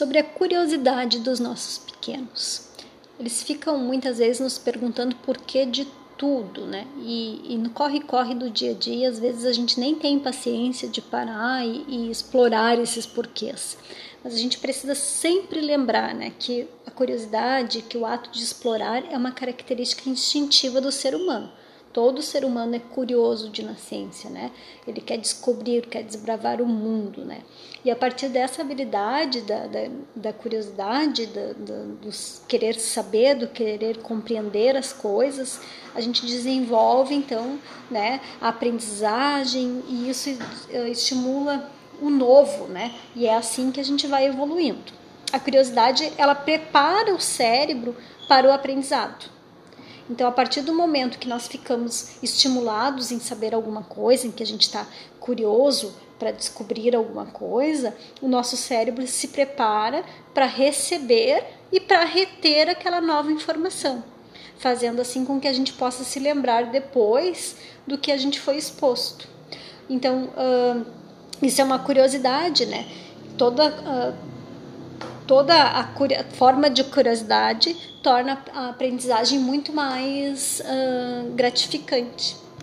sobre a curiosidade dos nossos pequenos. Eles ficam muitas vezes nos perguntando por que de tudo, né? E, e no corre-corre do dia a dia, às vezes a gente nem tem paciência de parar e, e explorar esses porquês. Mas a gente precisa sempre lembrar, né, que a curiosidade, que o ato de explorar é uma característica instintiva do ser humano. Todo ser humano é curioso de nascença, né? Ele quer descobrir, quer desbravar o mundo, né? E a partir dessa habilidade da, da, da curiosidade, da, da, do querer saber, do querer compreender as coisas, a gente desenvolve então, né, a aprendizagem e isso eh, estimula o novo, né? E é assim que a gente vai evoluindo. A curiosidade ela prepara o cérebro para o aprendizado. Então, a partir do momento que nós ficamos estimulados em saber alguma coisa, em que a gente está curioso para descobrir alguma coisa, o nosso cérebro se prepara para receber e para reter aquela nova informação, fazendo assim com que a gente possa se lembrar depois do que a gente foi exposto. Então, uh, isso é uma curiosidade, né? Toda. Uh, toda a forma de curiosidade torna a aprendizagem muito mais uh, gratificante.